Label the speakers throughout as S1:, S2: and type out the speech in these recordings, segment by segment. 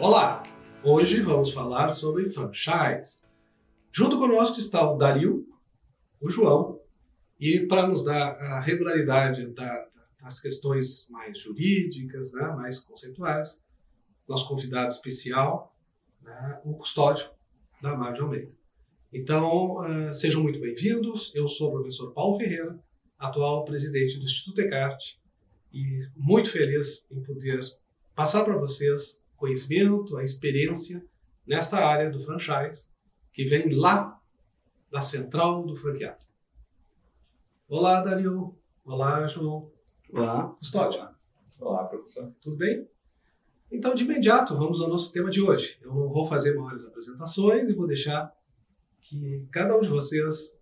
S1: Olá! Hoje vamos falar sobre franchise. Junto conosco está o Dario, o João, e para nos dar a regularidade da, das questões mais jurídicas, né, mais conceituais, nosso convidado especial, né, o custódio da Mar Almeida. Então, uh, sejam muito bem-vindos. Eu sou o professor Paulo Ferreira, atual presidente do Instituto Descartes, e muito feliz em poder passar para vocês conhecimento, a experiência nesta área do franchise, que vem lá da central do franqueado. Olá, Dario. Olá, João.
S2: Olá.
S1: Custódio.
S3: Olá, professor.
S1: Tudo bem? Então, de imediato, vamos ao nosso tema de hoje. Eu não vou fazer maiores apresentações e vou deixar que cada um de vocês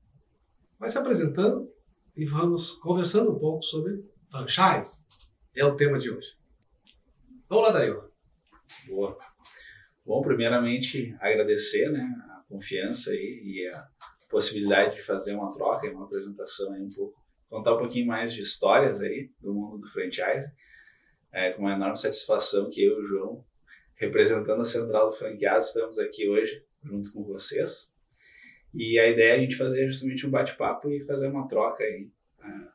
S1: vai se apresentando e vamos conversando um pouco sobre franchise. É o tema de hoje. Vamos lá, Dario.
S3: Boa. Bom, primeiramente, agradecer né, a confiança e, e a possibilidade de fazer uma troca e uma apresentação aí um pouco, contar um pouquinho mais de histórias aí do mundo do franchise. É com uma enorme satisfação que eu e o João, representando a Central do Franqueado, estamos aqui hoje junto com vocês. E a ideia é a gente fazer justamente um bate-papo e fazer uma troca aí uh,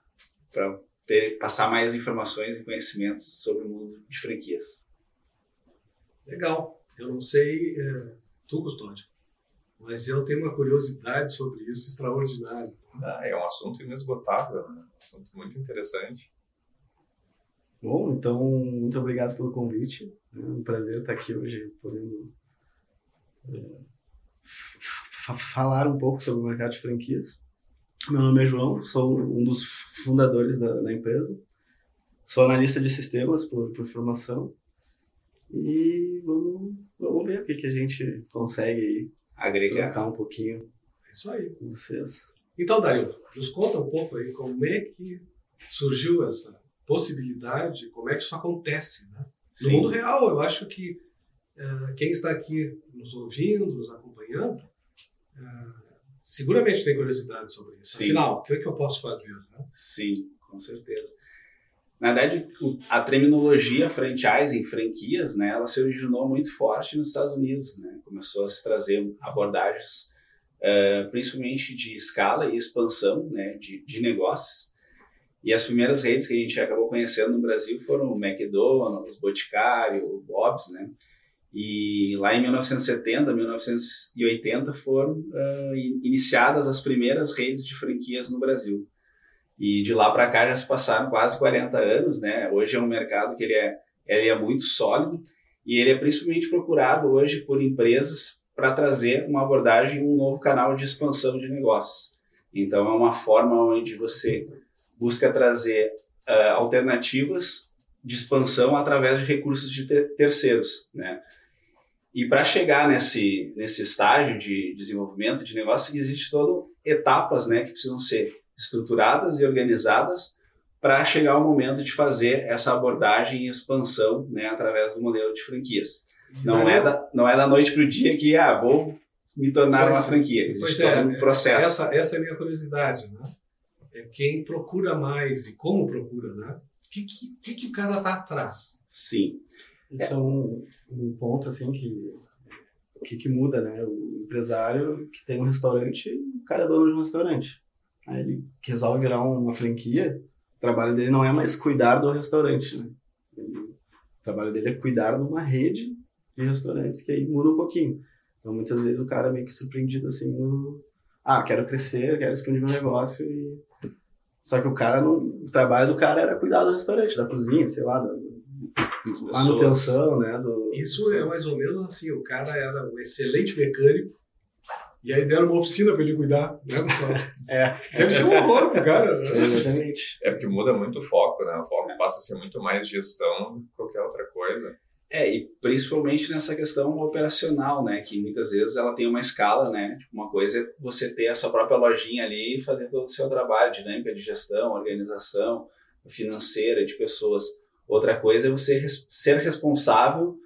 S3: para passar mais informações e conhecimentos sobre o mundo de franquias.
S1: Legal. Eu não sei é, tu, Custódio, mas eu tenho uma curiosidade sobre isso extraordinária.
S4: Ah, é um assunto inesgotável, né? um assunto muito interessante.
S2: Bom, então, muito obrigado pelo convite. É um prazer estar aqui hoje, podendo é, falar um pouco sobre o mercado de franquias. Meu nome é João, sou um dos fundadores da, da empresa. Sou analista de sistemas por, por formação. E vamos, vamos ver o que, que a gente consegue
S3: agregar
S2: trocar um pouquinho.
S1: É isso aí.
S2: Com vocês.
S1: Então, Dario, nos conta um pouco aí como é que surgiu essa possibilidade, como é que isso acontece, né? No Sim. mundo real, eu acho que uh, quem está aqui nos ouvindo, nos acompanhando, uh, seguramente tem curiosidade sobre isso. Sim. Afinal, o que, é que eu posso fazer? Né?
S3: Sim, com certeza. Na verdade, a terminologia franchise em franquias, né, ela se originou muito forte nos Estados Unidos, né? Começou a se trazer abordagens, uh, principalmente de escala e expansão, né, de, de negócios. E as primeiras redes que a gente acabou conhecendo no Brasil foram o McDonald's, Boticário, o Bob's, né? E lá em 1970, 1980 foram uh, iniciadas as primeiras redes de franquias no Brasil. E de lá para cá já se passaram quase 40 anos, né? Hoje é um mercado que ele é, ele é muito sólido e ele é principalmente procurado hoje por empresas para trazer uma abordagem, um novo canal de expansão de negócios. Então é uma forma onde você busca trazer uh, alternativas de expansão através de recursos de ter terceiros, né? E para chegar nesse, nesse estágio de desenvolvimento de negócio, existe todas etapas né, que precisam ser estruturadas e organizadas para chegar ao momento de fazer essa abordagem e expansão né, através do modelo de franquias. Não é, da, não é da noite para o dia que ah, vou me tornar pois, uma franquia. Existe
S1: pois é, um processo. Essa, essa é a minha curiosidade. Né? É quem procura mais e como procura, né? O que, que, que o cara está atrás?
S3: Sim.
S2: Isso é, é um, um, ponto assim que o que, que muda, né? O empresário que tem um restaurante, o cara é dono de um restaurante. Aí ele resolve virar uma franquia, o trabalho dele não é mais cuidar do restaurante, né? O trabalho dele é cuidar de uma rede de restaurantes, que aí muda um pouquinho. Então, muitas vezes o cara é meio que surpreendido assim no... Ah, quero crescer, quero expandir meu negócio e... Só que o cara, não... o trabalho do cara era cuidar do restaurante, da cozinha, sei lá, da manutenção, né? Do...
S1: Isso é mais ou menos assim, o cara era um excelente mecânico, e aí deram uma oficina para ele cuidar, né, pessoal?
S2: É.
S1: Deve ser um horror pro cara, né?
S2: Exatamente.
S4: É porque muda muito o foco, né? O foco passa a ser muito mais gestão do que qualquer outra coisa.
S3: É, e principalmente nessa questão operacional, né? Que muitas vezes ela tem uma escala, né? Tipo, uma coisa é você ter a sua própria lojinha ali e fazer todo o seu trabalho, dinâmica de gestão, organização financeira de pessoas. Outra coisa é você ser responsável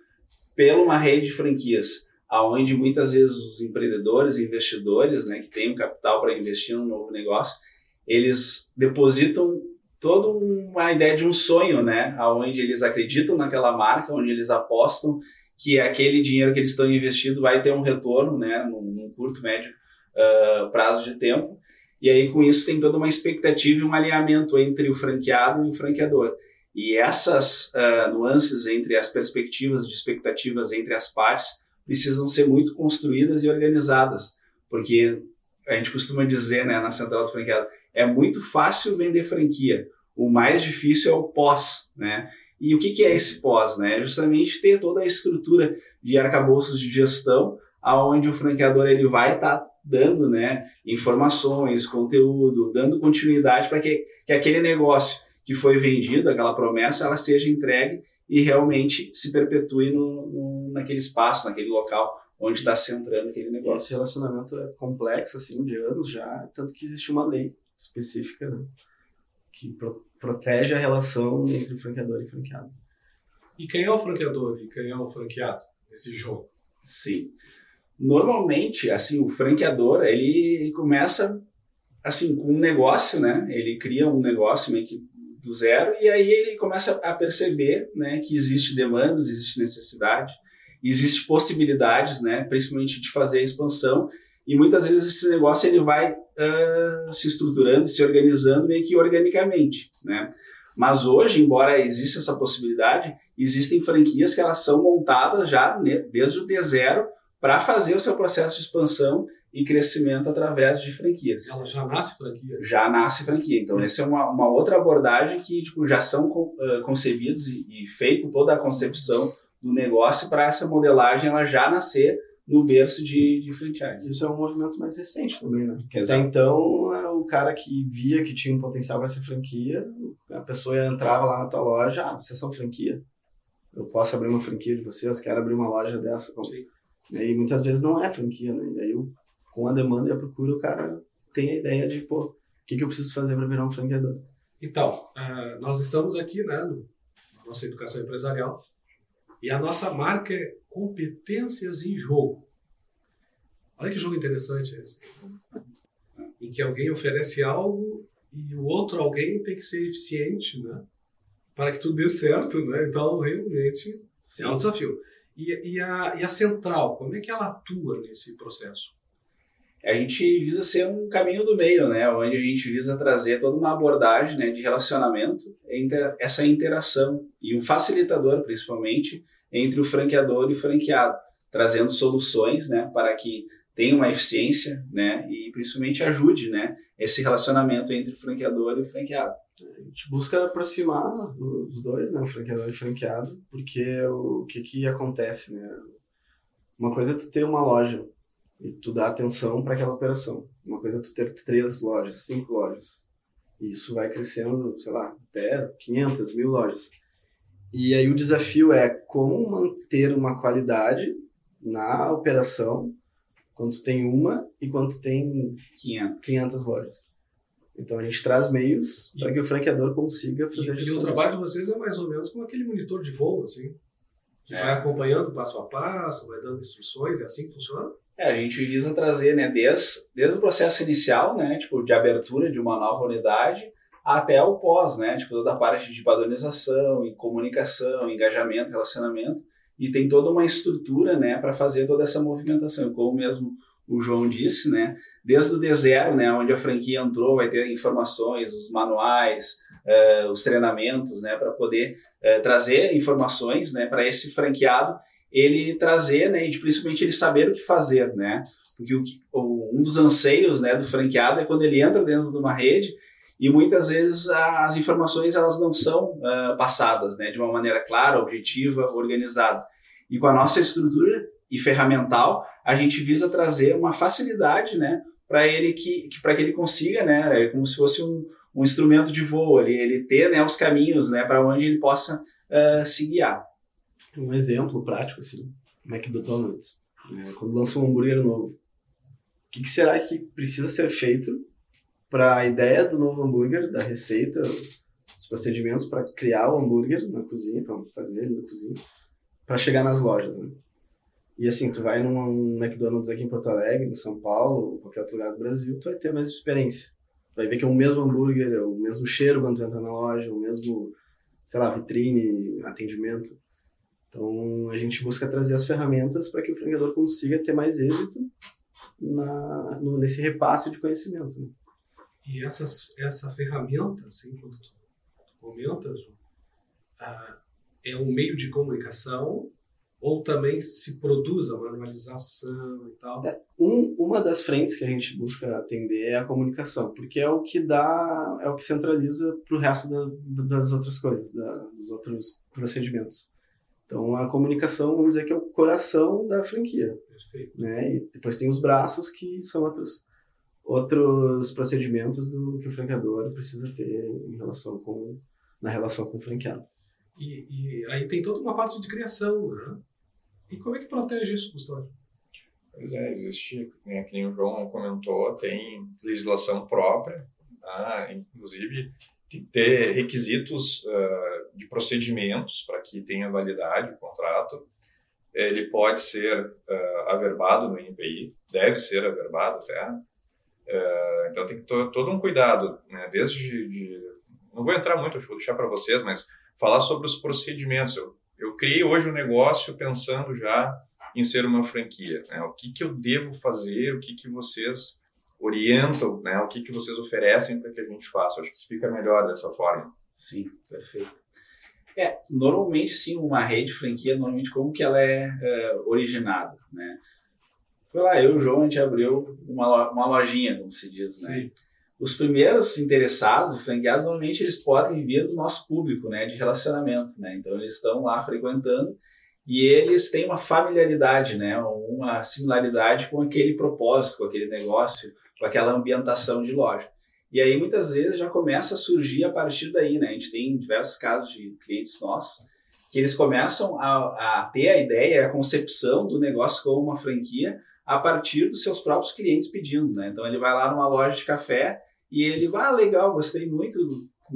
S3: pela uma rede de franquias aonde muitas vezes os empreendedores, investidores, né, que têm o capital para investir num novo negócio, eles depositam toda uma ideia de um sonho, né, aonde eles acreditam naquela marca, onde eles apostam que aquele dinheiro que eles estão investindo vai ter um retorno, né, num curto, médio uh, prazo de tempo. E aí, com isso, tem toda uma expectativa e um alinhamento entre o franqueado e o franqueador. E essas uh, nuances entre as perspectivas de expectativas entre as partes precisam ser muito construídas e organizadas, porque a gente costuma dizer né, na central do franqueado, é muito fácil vender franquia, o mais difícil é o pós, né? E o que, que é esse pós? Né? É justamente ter toda a estrutura de arcabouços de gestão, aonde o franqueador ele vai estar tá dando né, informações, conteúdo, dando continuidade para que, que aquele negócio que foi vendido, aquela promessa, ela seja entregue e realmente se perpetue no, no naquele espaço, naquele local onde está centrando aquele negócio.
S2: Esse relacionamento é complexo, assim, de anos já, tanto que existe uma lei específica né, que pro, protege a relação entre o franqueador e franqueado.
S1: E quem é o franqueador e quem é o franqueado nesse jogo?
S3: Sim. Normalmente, assim, o franqueador, ele começa assim com um negócio, né? Ele cria um negócio meio que do zero e aí ele começa a perceber, né, que existe demandas, existe necessidade, existe possibilidades, né, principalmente de fazer a expansão e muitas vezes esse negócio ele vai uh, se estruturando, se organizando meio que organicamente, né? Mas hoje, embora exista essa possibilidade, existem franquias que elas são montadas já desde o D0 para fazer o seu processo de expansão e crescimento através de franquias.
S1: Ela já nasce franquia?
S3: Já nasce franquia. Então, essa é uma, uma outra abordagem que tipo, já são uh, concebidos e, e feito toda a concepção do negócio para essa modelagem ela já nascer no berço de, de franchise.
S2: Isso é um movimento mais recente também, né? Porque até então, é o cara que via que tinha um potencial para ser franquia, a pessoa entrava lá na tua loja, ah, vocês são franquia? Eu posso abrir uma franquia de vocês? Quero abrir uma loja dessa. Sim. E muitas vezes não é franquia, né? E aí, com a demanda e a procura, o cara tem a ideia de, pô, o que, que eu preciso fazer para virar um franqueador?
S1: Então, uh, nós estamos aqui, né, na nossa educação empresarial, e a nossa marca é competências em jogo. Olha que jogo interessante esse. Em que alguém oferece algo e o outro alguém tem que ser eficiente, né? Para que tudo dê certo, né? Então, realmente, Sim. é um desafio. E, e, a, e a central, como é que ela atua nesse processo?
S3: A gente visa ser um caminho do meio, né? Onde a gente visa trazer toda uma abordagem né, de relacionamento, essa interação e um facilitador, principalmente, entre o franqueador e o franqueado, trazendo soluções, né, para que tenha uma eficiência, né, e principalmente ajude, né, esse relacionamento entre o franqueador e o franqueado.
S2: A gente busca aproximar os dois, né, o franqueador e o franqueado, porque o que que acontece, né? Uma coisa é tu ter uma loja e tu dá atenção para aquela operação. Uma coisa é tu ter três lojas, cinco lojas. E isso vai crescendo, sei lá, até 500, mil lojas. E aí o desafio é como manter uma qualidade na operação quando tu tem uma e quando tu tem 500, 500 lojas. Então a gente traz meios para que o franqueador consiga fazer
S1: e, a gestão. E o trabalho de vocês é mais ou menos como aquele monitor de voo, assim. Que é. vai acompanhando passo a passo, vai dando instruções, é assim que funciona?
S3: É, a gente visa trazer, né, desde, desde o processo inicial, né, tipo, de abertura de uma nova unidade, até o pós, né? Tipo, toda a parte de padronização e comunicação, engajamento, relacionamento. E tem toda uma estrutura, né, para fazer toda essa movimentação. Como mesmo o João disse, né? Desde o D0, né, onde a franquia entrou, vai ter informações, os manuais, uh, os treinamentos, né, para poder uh, trazer informações, né, para esse franqueado ele trazer, né, e principalmente ele saber o que fazer, né? Porque o, o, um dos anseios, né, do franqueado é quando ele entra dentro de uma rede, e muitas vezes as informações elas não são uh, passadas né, de uma maneira clara, objetiva, organizada. E com a nossa estrutura e ferramental, a gente visa trazer uma facilidade né, para ele que, que para que ele consiga, né, é como se fosse um, um instrumento de voo, ele, ele ter né, os caminhos né, para onde ele possa uh, se guiar.
S2: Um exemplo prático, assim, McDonald's, né, quando lança um hambúrguer novo, o que, que será que precisa ser feito para a ideia do novo hambúrguer, da receita, os procedimentos para criar o hambúrguer na cozinha, para fazer ele na cozinha, para chegar nas lojas. Né? E assim, tu vai num McDonald's aqui em Porto Alegre, em São Paulo, qualquer outro lugar do Brasil, tu vai ter mesma experiência. Tu vai ver que é o mesmo hambúrguer, é o mesmo cheiro quando tu entra na loja, o mesmo, sei lá, vitrine, atendimento. Então, a gente busca trazer as ferramentas para que o franqueador consiga ter mais êxito na, no, nesse repasse de conhecimento. Né?
S1: E essas, essa ferramenta, assim, quando tu, tu comentas, ah, é um meio de comunicação ou também se produz a manualização e tal?
S2: É, um, uma das frentes que a gente busca atender é a comunicação, porque é o que dá, é o que centraliza para o resto da, das outras coisas, da, dos outros procedimentos. Então a comunicação, vamos dizer que é o coração da franquia.
S1: Perfeito.
S2: Né? E depois tem os braços que são outros outros procedimentos do que o franqueador precisa ter em relação com na relação com o franqueado.
S1: E, e, aí tem toda uma parte de criação, né? E como é que protege isso, Custódio?
S4: Pois é, existe, né, que nem o João comentou, tem legislação própria, tá? inclusive tem que ter requisitos uh, de procedimentos para que tenha validade o contrato. Ele pode ser uh, averbado no INPI, deve ser averbado até. Uh, então tem que ter todo um cuidado, né? desde de, não vou entrar muito, vou deixar para vocês, mas falar sobre os procedimentos. Eu, eu criei hoje um negócio pensando já em ser uma franquia. Né? O que, que eu devo fazer, o que, que vocês orientam, né? o que, que vocês oferecem para que a gente faça. Acho que explica melhor dessa forma.
S3: Sim, perfeito. É, normalmente sim, uma rede franquia, normalmente como que ela é, é originada, né? Foi lá, eu e o João, a gente abriu uma, uma lojinha, como se diz, né? Sim os primeiros interessados, franqueados, normalmente eles podem vir do nosso público, né, de relacionamento, né? Então eles estão lá frequentando e eles têm uma familiaridade, né, uma similaridade com aquele propósito, com aquele negócio, com aquela ambientação de loja. E aí muitas vezes já começa a surgir a partir daí, né? A gente tem diversos casos de clientes nossos que eles começam a, a ter a ideia, a concepção do negócio como uma franquia a partir dos seus próprios clientes pedindo, né? Então ele vai lá numa loja de café e ele vai, ah, legal, gostei muito,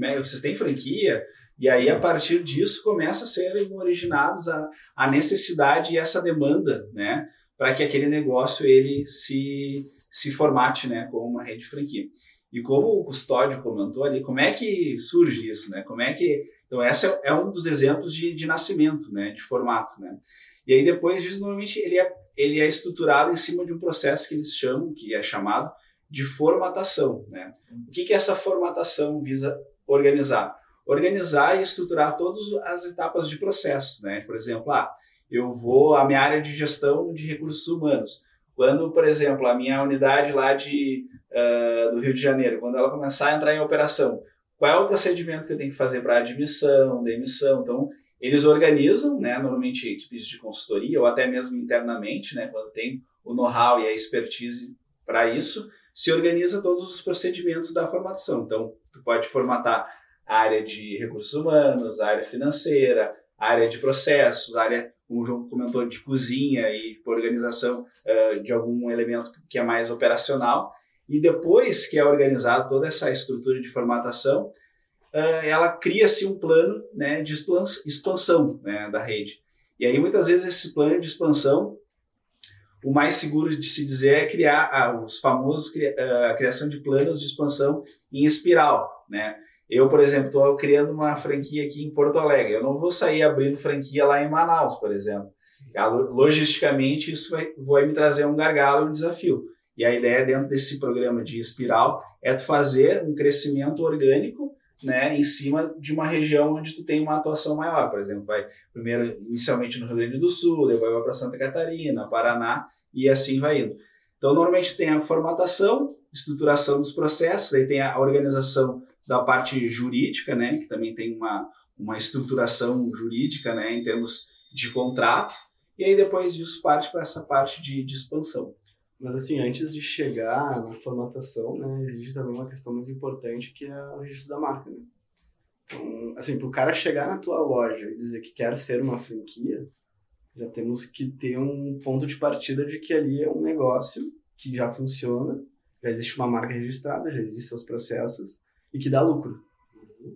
S3: é, vocês têm franquia? E aí, a partir disso, começa a serem originados a, a necessidade e essa demanda, né? Para que aquele negócio ele se, se formate, né? Como uma rede de franquia. E como o Custódio comentou ali, como é que surge isso, né? Como é que... Então, esse é, é um dos exemplos de, de nascimento, né? De formato, né? E aí, depois disso, normalmente, ele é, ele é estruturado em cima de um processo que eles chamam, que é chamado de formatação. Né? O que, que essa formatação visa organizar? Organizar e estruturar todas as etapas de processo. Né? Por exemplo, ah, eu vou à minha área de gestão de recursos humanos. Quando, por exemplo, a minha unidade lá de, uh, do Rio de Janeiro, quando ela começar a entrar em operação, qual é o procedimento que eu tenho que fazer para admissão, demissão? Então, eles organizam, né, normalmente equipes de consultoria ou até mesmo internamente, né, quando tem o know-how e a expertise para isso, se organiza todos os procedimentos da formatação. Então, tu pode formatar a área de recursos humanos, a área financeira, área de processos, área, como o João comentou, de cozinha e organização uh, de algum elemento que é mais operacional. E depois que é organizado toda essa estrutura de formatação, uh, ela cria-se um plano né, de expansão né, da rede. E aí, muitas vezes, esse plano de expansão o mais seguro de se dizer é criar ah, os famosos a criação de planos de expansão em espiral, né? Eu, por exemplo, estou criando uma franquia aqui em Porto Alegre. Eu não vou sair abrindo franquia lá em Manaus, por exemplo. Logisticamente, isso vai, vai me trazer um gargalo, um desafio. E a ideia dentro desse programa de espiral é tu fazer um crescimento orgânico né, em cima de uma região onde tu tem uma atuação maior. Por exemplo, vai primeiro inicialmente no Rio Grande do Sul, depois vai para Santa Catarina, Paraná e assim vai indo. Então, normalmente tem a formatação, estruturação dos processos, aí tem a organização da parte jurídica, né, que também tem uma, uma estruturação jurídica, né, em termos de contrato, e aí depois disso parte para essa parte de, de expansão.
S2: Mas assim, antes de chegar na formatação, né, existe também uma questão muito importante que é o registro da marca, né? Então, assim, para o cara chegar na tua loja e dizer que quer ser uma franquia, já temos que ter um ponto de partida de que ali é um negócio que já funciona, já existe uma marca registrada, já existem seus processos e que dá lucro,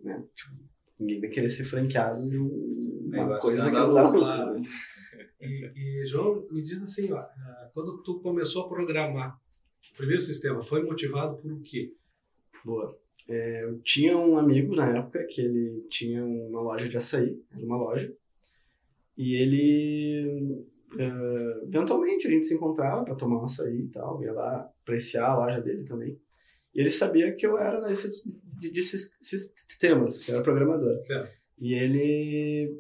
S2: né? Tipo, ninguém vai querer ser franqueado de uma coisa que não dá lucro. Né?
S1: E, e, João, me diz assim, ó, ah, quando tu começou a programar o primeiro sistema, foi motivado por o quê?
S2: Boa. É, eu tinha um amigo na época que ele tinha uma loja de açaí, era uma loja, E ele. Uh, eventualmente a gente se encontrava para tomar um açaí e tal, ia lá apreciar a loja dele também. E ele sabia que eu era nesse de, de sistemas, que eu era programador.
S1: Certo.
S2: E ele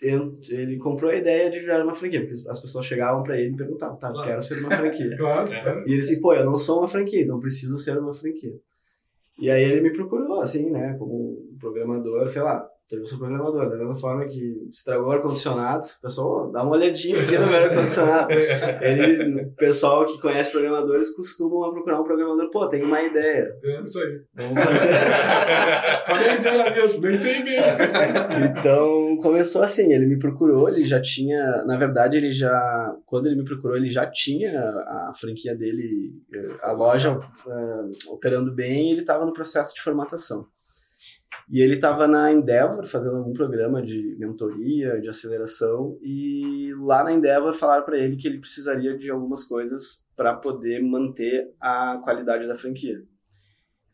S2: ele comprou a ideia de virar uma franquia, porque as pessoas chegavam para ele e perguntavam, tá, eu
S1: Claro.
S2: quero ser uma franquia.
S1: Claro,
S4: É.
S1: claro.
S2: E ele disse, pô, eu não sou uma franquia, então preciso ser uma franquia. E aí ele me procurou, assim, né, como programador, sei lá, eu sou programador, da mesma forma que estragou o ar-condicionado, o pessoal, "Ô, dá uma olhadinha aqui no meu ar-condicionado. Ele, o pessoal que conhece programadores costumam procurar um programador, pô, tem uma ideia,
S1: É isso aí.
S2: vamos fazer...
S1: Qual é a ideia mesmo? Nem sei mesmo.
S2: Então começou assim, ele me procurou, ele já tinha, na verdade ele já, quando ele me procurou, ele já tinha a franquia dele, eh, a loja eh, operando bem, e ele estava no processo de formatação. E ele estava na Endeavor fazendo algum programa de mentoria, de aceleração, e lá na Endeavor falaram para ele que ele precisaria de algumas coisas para poder manter a qualidade da franquia.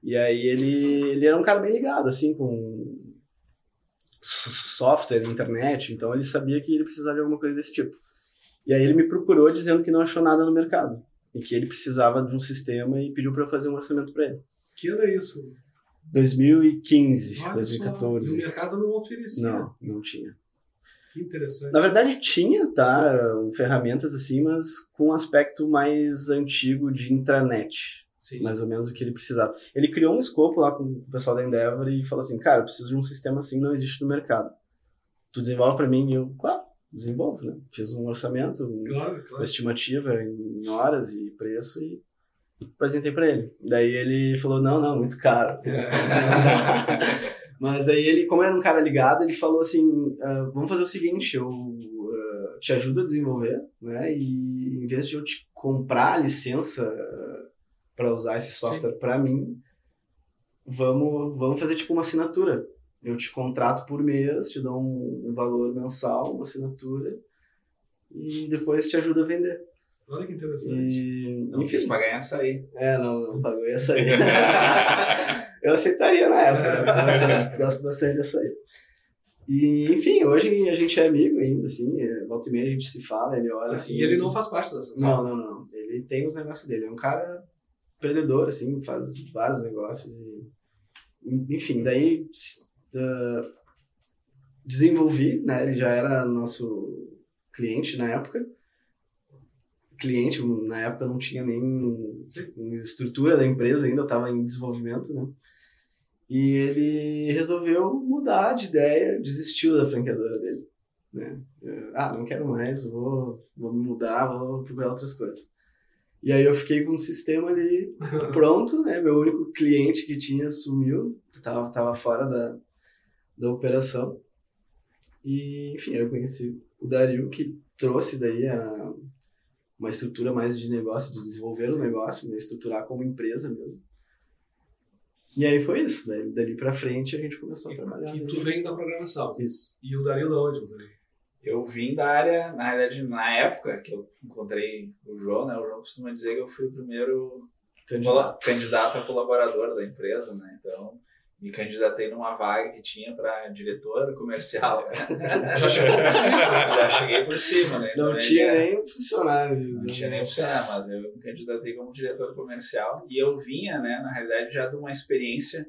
S2: E aí ele, ele era um cara bem ligado, assim, com software, internet, então ele sabia que ele precisava de alguma coisa desse tipo. E aí ele me procurou dizendo que não achou nada no mercado e que ele precisava de um sistema e pediu para eu fazer um orçamento para ele.
S1: Que ano é isso?
S2: 2015,
S1: Olha só,
S2: 2014.
S1: e o mercado não oferecia.
S2: Não, não tinha.
S1: Que interessante.
S2: Na verdade tinha, tá, ferramentas assim, mas com um aspecto mais antigo de intranet,
S1: Sim.
S2: mais ou menos o que ele precisava. Ele criou um escopo lá com o pessoal da Endeavor e falou assim, cara, eu preciso de um sistema assim, não existe no mercado. Tu desenvolve para mim e eu, claro, desenvolvo, né? Fiz um orçamento, um-
S1: Claro,
S2: uma
S1: claro.
S2: estimativa em horas e preço e apresentei para ele. Daí ele falou, não, não, muito caro. Mas aí ele, como era um cara ligado, ele falou assim, "Ah, vamos fazer o seguinte, eu ah, te ajudo a desenvolver, né? E em vez de eu te comprar a licença para usar esse software para mim, vamos, vamos fazer tipo uma assinatura. Eu te contrato por mês, te dou um, um valor mensal, uma assinatura, e depois te ajudo a vender.
S1: Olha que interessante.
S2: E,
S3: Não
S2: enfim,
S3: fiz pra ganhar açaí.
S2: é, não, não pagou ia sair. eu aceitaria na época, né? Eu gosto- bastante de açaí. E, enfim, hoje a gente é amigo ainda, assim, é, volta e meia a gente se fala, ele olha assim.
S1: e ele não faz parte dessa.
S2: Não, não, não. Ele tem os negócios dele. É um cara empreendedor, assim, faz vários negócios e. Enfim, daí ah, desenvolvi, né? Ele já era nosso cliente na época. Cliente, na época não tinha nem estrutura da empresa ainda, eu estava em desenvolvimento, né? E ele resolveu mudar de ideia, desistiu da franqueadora dele, né? Ah, não quero mais, vou, vou me mudar, vou procurar outras coisas. E aí eu fiquei com um sistema ali pronto, né? Meu único cliente que tinha sumiu, tava, tava fora da, da operação. E, enfim, eu conheci o Dario, que trouxe daí a, uma estrutura mais de negócio, de desenvolver o negócio, né? estruturar como empresa mesmo. E aí foi isso, daí, dali pra frente a gente começou a trabalhar.
S1: E
S2: né?
S1: tu vem da programação.
S2: Isso.
S1: E o Dario da onde? o?
S3: Eu vim da área, na realidade, na época que eu encontrei o João, né? O João costuma dizer que eu fui o primeiro cola- candidato a colaborador da empresa, né? Então, me candidatei numa vaga que tinha para diretor comercial.
S1: Já cima.
S3: Já cheguei por cima, né?
S2: Não tinha
S3: ele-
S2: nem um funcionário.
S3: Não tinha nem funcionário, mas eu me candidatei como diretor comercial e eu vinha, né, na realidade, já de uma experiência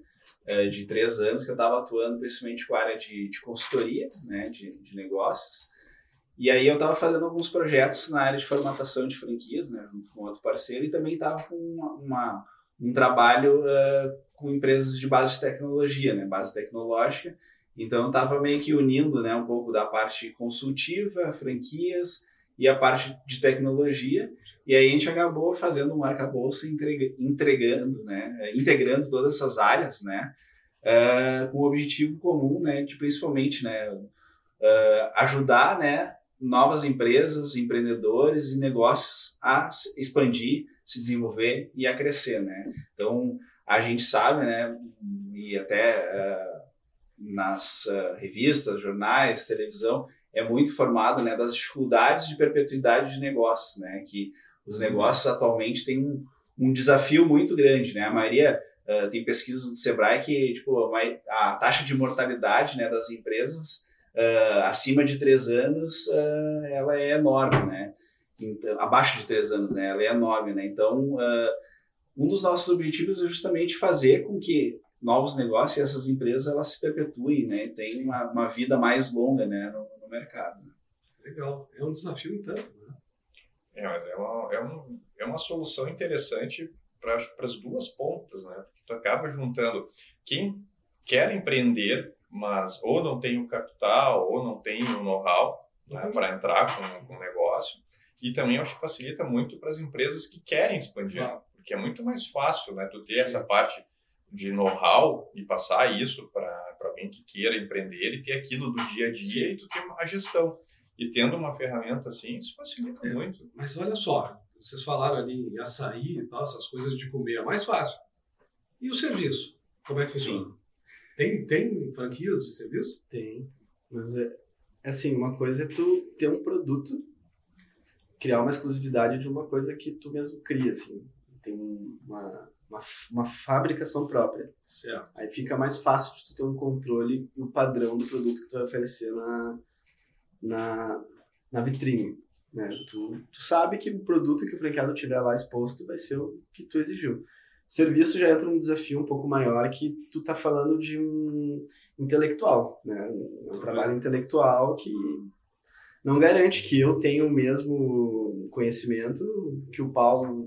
S3: eh, de três anos que eu estava atuando principalmente com a área de, de consultoria, né, de, de negócios. E aí eu estava fazendo alguns projetos na área de formatação de franquias, né, junto com outro parceiro, e também estava com uma, uma- um trabalho eh, com empresas de base de tecnologia, né, base tecnológica. Então estava meio que unindo, né, um pouco da parte consultiva, franquias, e a parte de tecnologia. E aí a gente acabou fazendo um arcabouço entrega- entregando, né, eh, integrando todas essas áreas, né, eh, com o objetivo comum, né, de principalmente, né, eh, ajudar, né, novas empresas, empreendedores e negócios a expandir, se desenvolver e a crescer, né. Então a gente sabe, né, e até eh, nas eh, revistas, jornais, televisão é muito formado né, das dificuldades de perpetuidade de negócios, né? Que os negócios atualmente têm um, um desafio muito grande, né? A maioria uh, tem pesquisas do Sebrae que tipo a, a taxa de mortalidade né, das empresas uh, acima de três anos, uh, ela é enorme, né? Então, abaixo de três anos, né? Ela é enorme, né? Então, um dos nossos objetivos é justamente fazer com que novos negócios e essas empresas elas se perpetuem, né? Tenham uma, uma, vida mais longa, né? No, no mercado. Né?
S1: Legal. É um desafio, então. Né?
S4: É, mas é uma, é, um, é uma solução interessante para as duas pontas, né? Porque tu acaba juntando quem quer empreender, mas ou não tem o capital, ou não tem o know-how né, uhum. para entrar com, com o negócio. E também acho que facilita muito para as empresas que querem expandir, claro. Porque é muito mais fácil, né? Tu ter Sim. essa parte de know-how e passar isso para alguém que queira empreender e ter aquilo do dia a dia Sim. e tu ter a gestão. E tendo uma ferramenta assim, isso facilita é, muito.
S1: Mas olha só, vocês falaram ali em açaí e tal, essas coisas de comer, é mais fácil. E o serviço? Como é que funciona? Tem, tem franquias de serviço?
S2: Tem. Mas é assim, uma coisa é tu ter um produto, criar uma exclusividade de uma coisa que tu mesmo cria, assim. Tem uma, uma, uma fabricação própria.
S1: Certo.
S2: Aí fica mais fácil de tu ter um controle e o padrão do produto que tu vai oferecer na, na, na vitrine. Né? Tu, tu sabe que o produto que o franqueado tiver lá exposto vai ser o que tu exigiu. Serviço já entra um desafio um pouco maior que tu tá falando de um intelectual, né? Um trabalho intelectual que não garante que eu tenha o mesmo conhecimento que o Paulo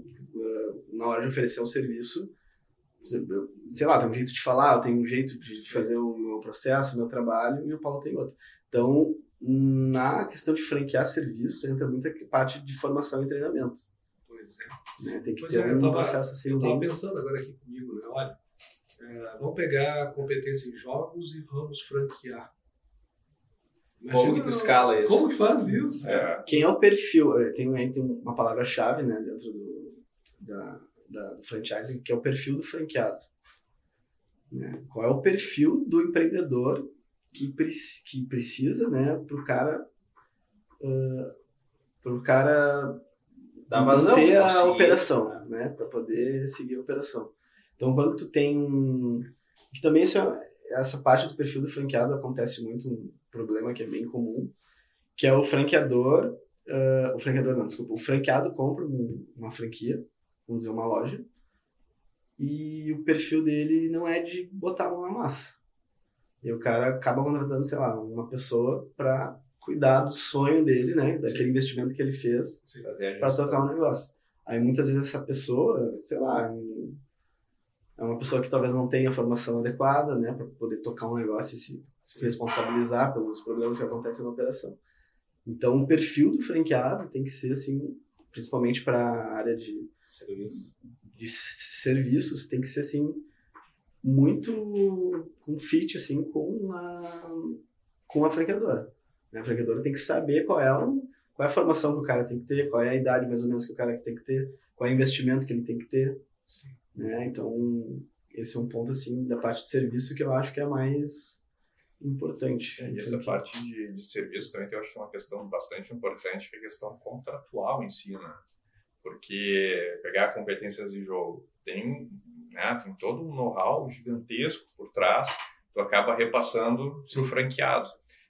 S2: na hora de oferecer um serviço. Sei lá, tem um jeito de falar, tem um jeito de fazer o meu processo, o meu trabalho, e o Paulo tem outro. Então, na questão de franquear serviço, entra muita parte de formação e treinamento.
S1: Pois é.
S2: Né? Tem que pois ter é, um tava, processo assim.
S1: Eu estava pensando agora aqui comigo, né? Olha, é, vamos pegar competência em jogos e vamos franquear.
S3: Imagina, como que tu escala isso?
S1: Como que faz isso?
S2: É. Quem é o perfil? É, tem, tem uma palavra-chave né, dentro do, da, da, do franchising, que é o perfil do franqueado. Né? Qual é o perfil do empreendedor que, que precisa, né, pro cara uh, pro cara
S3: dar vazão
S2: ter a operação, né, né para poder seguir a operação. Então, quando tu tem um que também essa, é, essa parte do perfil do franqueado acontece muito um problema que é bem comum, que é o franqueador, uh, o franqueador não, desculpa, o franqueado compra uma franquia, vamos dizer uma loja, e o perfil dele não é de botar a mão na massa. E o cara acaba contratando, sei lá, uma pessoa para cuidar do sonho dele, né? Daquele Sim. investimento que ele fez para tocar um negócio. Aí muitas vezes essa pessoa, sei lá, é uma pessoa que talvez não tenha a formação adequada, né, para poder tocar um negócio e se, se responsabilizar pelos problemas que acontecem na operação. Então, o perfil do franqueado tem que ser assim, principalmente para a área de
S3: serviço.
S2: de serviços, tem que ser assim muito com fit assim com a com a franqueadora. A franqueadora tem que saber qual é o, qual é a formação que o cara tem que ter, qual é a idade mais ou menos que o cara tem que ter, qual é o investimento que ele tem que ter. Sim. Né? Então, esse é um ponto assim da parte de serviço que eu acho que é mais importante.
S4: É, e essa parte de, de, serviço também eu acho que é uma questão bastante importante, que é a questão contratual em si, né? Porque pegar competências de jogo tem né? Tem todo um know-how gigantesco por trás, tu acaba repassando para o franqueado.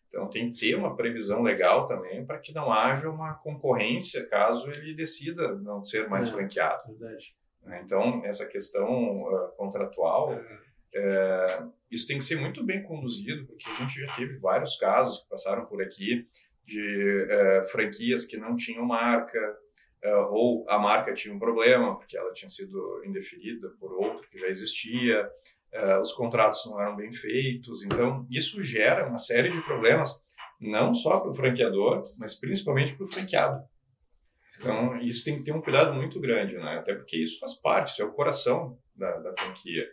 S4: Então tem que ter uma previsão legal também para que não haja uma concorrência caso ele decida não ser mais é, franqueado.
S2: Verdade.
S4: Né? Então essa questão uh, contratual, é. É, isso tem que ser muito bem conduzido, porque a gente já teve vários casos que passaram por aqui de é, franquias que não tinham marca, uh, ou a marca tinha um problema, porque ela tinha sido indeferida por outro que já existia, uh, os contratos não eram bem feitos. Então, isso gera uma série de problemas, não só para o franqueador, mas principalmente para o franqueado. Então, isso tem que ter um cuidado muito grande, né? Até porque isso faz parte, isso é o coração da, da franquia.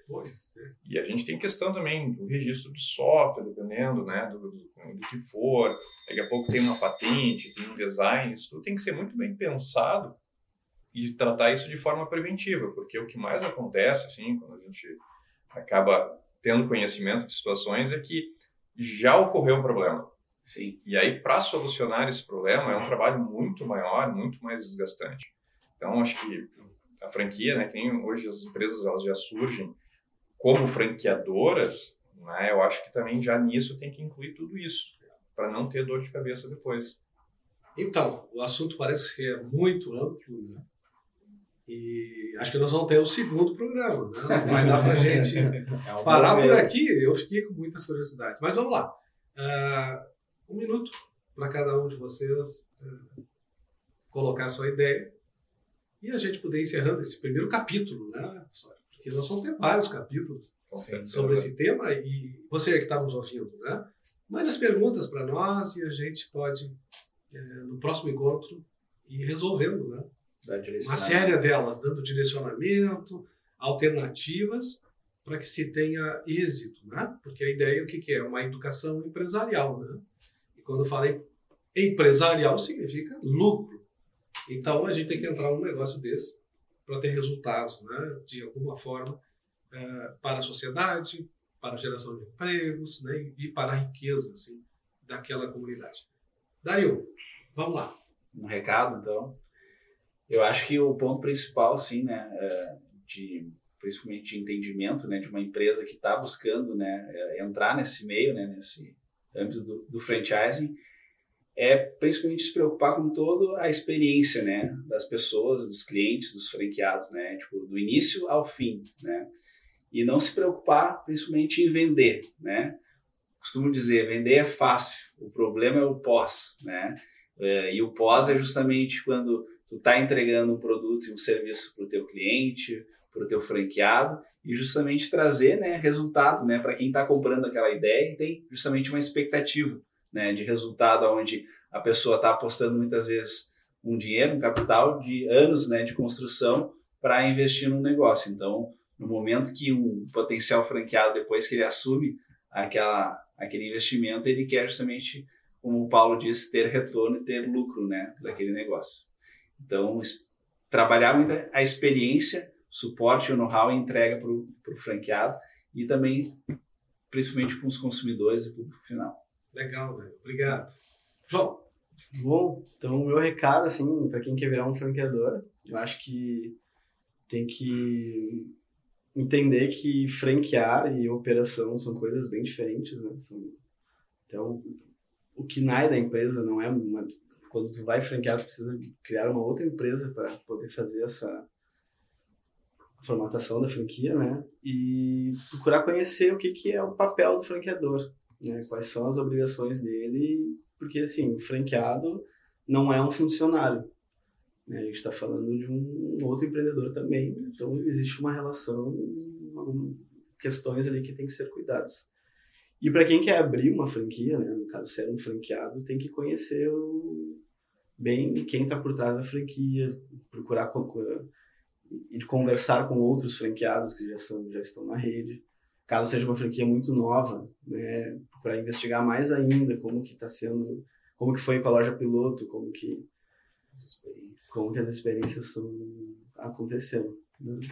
S4: E a gente tem questão também do registro do software, dependendo né, do, do, do, que for. Daqui a pouco tem uma patente, tem um design, isso tudo tem que ser muito bem pensado e tratar isso de forma preventiva, porque o que mais acontece, assim, quando a gente acaba tendo conhecimento de situações, é que já ocorreu um problema.
S3: Sim.
S4: E aí, para solucionar esse problema, é um trabalho muito maior, muito mais desgastante. Então, acho que a franquia, né, tem, hoje as empresas elas já surgem como franqueadoras, né, eu acho que também já nisso tem que incluir tudo isso. para não ter dor de cabeça depois.
S1: Então, o assunto parece que é muito amplo, né? E acho que nós vamos ter o segundo programa, né? Vai dar para a gente
S3: É um
S1: parar por aqui. Eu fiquei com muitas curiosidades. Mas vamos lá. Ah, um minuto para cada um de vocês ah, colocar sua ideia e a gente poder ir encerrando esse primeiro capítulo, né? Porque nós vamos ter vários capítulos sobre esse tema e você que está nos ouvindo, né? Mande as perguntas para nós e a gente pode, eh, no próximo encontro, ir resolvendo, né? Uma série delas, dando direcionamento, alternativas para que se tenha êxito, né? Porque a ideia o que, que é? Uma educação empresarial, né? E quando eu falei empresarial, significa lucro. Então a gente tem que entrar num negócio desse para ter resultados, né? De alguma forma, eh, para a sociedade, para a geração de empregos, né? E para a riqueza, assim, daquela comunidade. Dario, vamos lá.
S3: um recado, então. Eu acho que o ponto principal, assim, né, é, de principalmente de entendimento, né, de uma empresa que está buscando, né, é, entrar nesse meio, né, nesse âmbito do, do franchising, é principalmente se preocupar com toda a experiência, né, das pessoas, dos clientes, dos franqueados, né, tipo, do início ao fim, né, e não se preocupar principalmente em vender, né. Costumo dizer, vender é fácil, o problema é o pós, né. É, e o pós é justamente quando tu está entregando um produto e um serviço para o teu cliente, para o teu franqueado e justamente trazer né, resultado né, para quem está comprando aquela ideia e tem justamente uma expectativa né, de resultado onde a pessoa está apostando muitas vezes um dinheiro, um capital de anos né, de construção para investir num negócio. Então, no momento que um potencial franqueado, depois que ele assume aquela, aquele investimento, ele quer justamente como o Paulo disse, ter retorno e ter lucro né, daquele negócio. Então, trabalhar muito a experiência, suporte, o know-how e entrega para o franqueado e também, principalmente com os consumidores e público final.
S1: Legal, velho. Obrigado. João,
S2: Bom, então o meu recado, assim, para quem quer virar um franqueador, eu acho que tem que entender que franquear e operação são coisas bem diferentes, né? São, então, o que nasce da empresa não é uma... Quando tu vai franquear, tu precisa criar uma outra empresa para poder fazer essa formatação da franquia, né? E procurar conhecer o que, que é o papel do franqueador, né? Quais são as obrigações dele, porque, assim, o franqueado não é um funcionário, né? A gente está falando de um outro empreendedor também, então existe uma relação, questões ali que tem que ser cuidadas. E para quem quer abrir uma franquia, né, no caso ser um franqueado, tem que conhecer o, bem quem está por trás da franquia, procurar ir conversar com outros franqueados que já são já estão na rede. Caso seja uma franquia muito nova, né, procurar investigar mais ainda como que está sendo, como que foi com a loja piloto, como que
S3: As experiências.
S2: como que as experiências estão acontecendo. Mas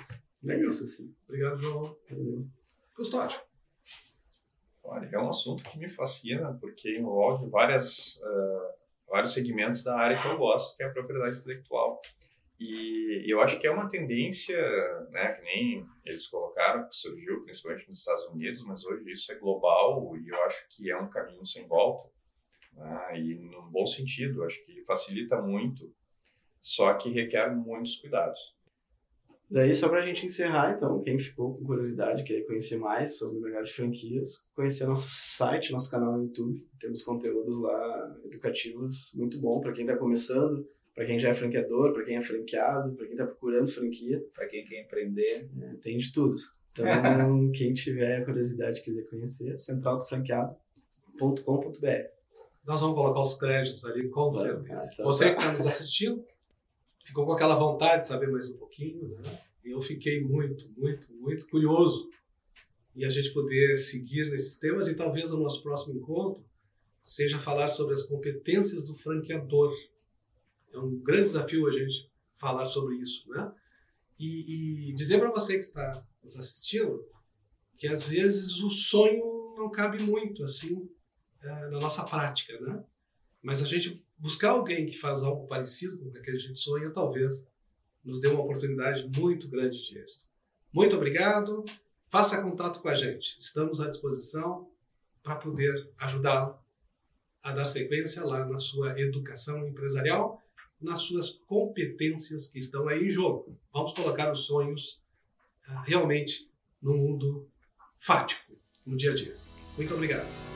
S2: é isso assim.
S1: obrigado, João.
S2: entendeu?
S1: Custódio.
S4: Olha, é um assunto que me fascina, porque envolve várias, ah, vários segmentos da área que eu gosto, que é a propriedade intelectual. E eu acho que é uma tendência, né, que nem eles colocaram, que surgiu principalmente nos Estados Unidos, mas hoje isso é global e eu acho que é um caminho sem volta. né, e num bom sentido, acho que facilita muito, só que requer muitos cuidados.
S2: Daí, só pra gente encerrar, então, quem ficou com curiosidade, querer conhecer mais sobre o mercado de franquias, conhecer nosso site, nosso canal no YouTube. Temos conteúdos lá educativos muito bom para quem está começando, para quem já é franqueador, para quem é franqueado, para quem está procurando franquia.
S3: Para quem quer empreender,
S2: né, Tem de tudo. Então, quem tiver curiosidade e quiser conhecer, centraldofranqueado.com.br.
S1: Nós vamos colocar os créditos ali, com
S2: Vai,
S1: certeza.
S2: ah, então
S1: Você
S2: tá.
S1: que está nos assistindo, ficou com aquela vontade de saber mais um pouquinho, né? E eu fiquei muito, muito, muito curioso e a gente poder seguir nesses temas e talvez o nosso próximo encontro seja falar sobre as competências do franqueador. É um grande desafio a gente falar sobre isso, né? E, e dizer para você que está nos assistindo que às vezes o sonho não cabe muito assim eh, na nossa prática, né? Mas a gente buscar alguém que faz algo parecido com o que a gente sonha, talvez nos dê uma oportunidade muito grande de êxito. Muito obrigado. Faça contato com a gente. Estamos à disposição para poder ajudá-lo a dar sequência lá na sua educação empresarial, nas suas competências que estão aí em jogo. Vamos colocar os sonhos uh, realmente no mundo fático, no dia a dia. Muito obrigado.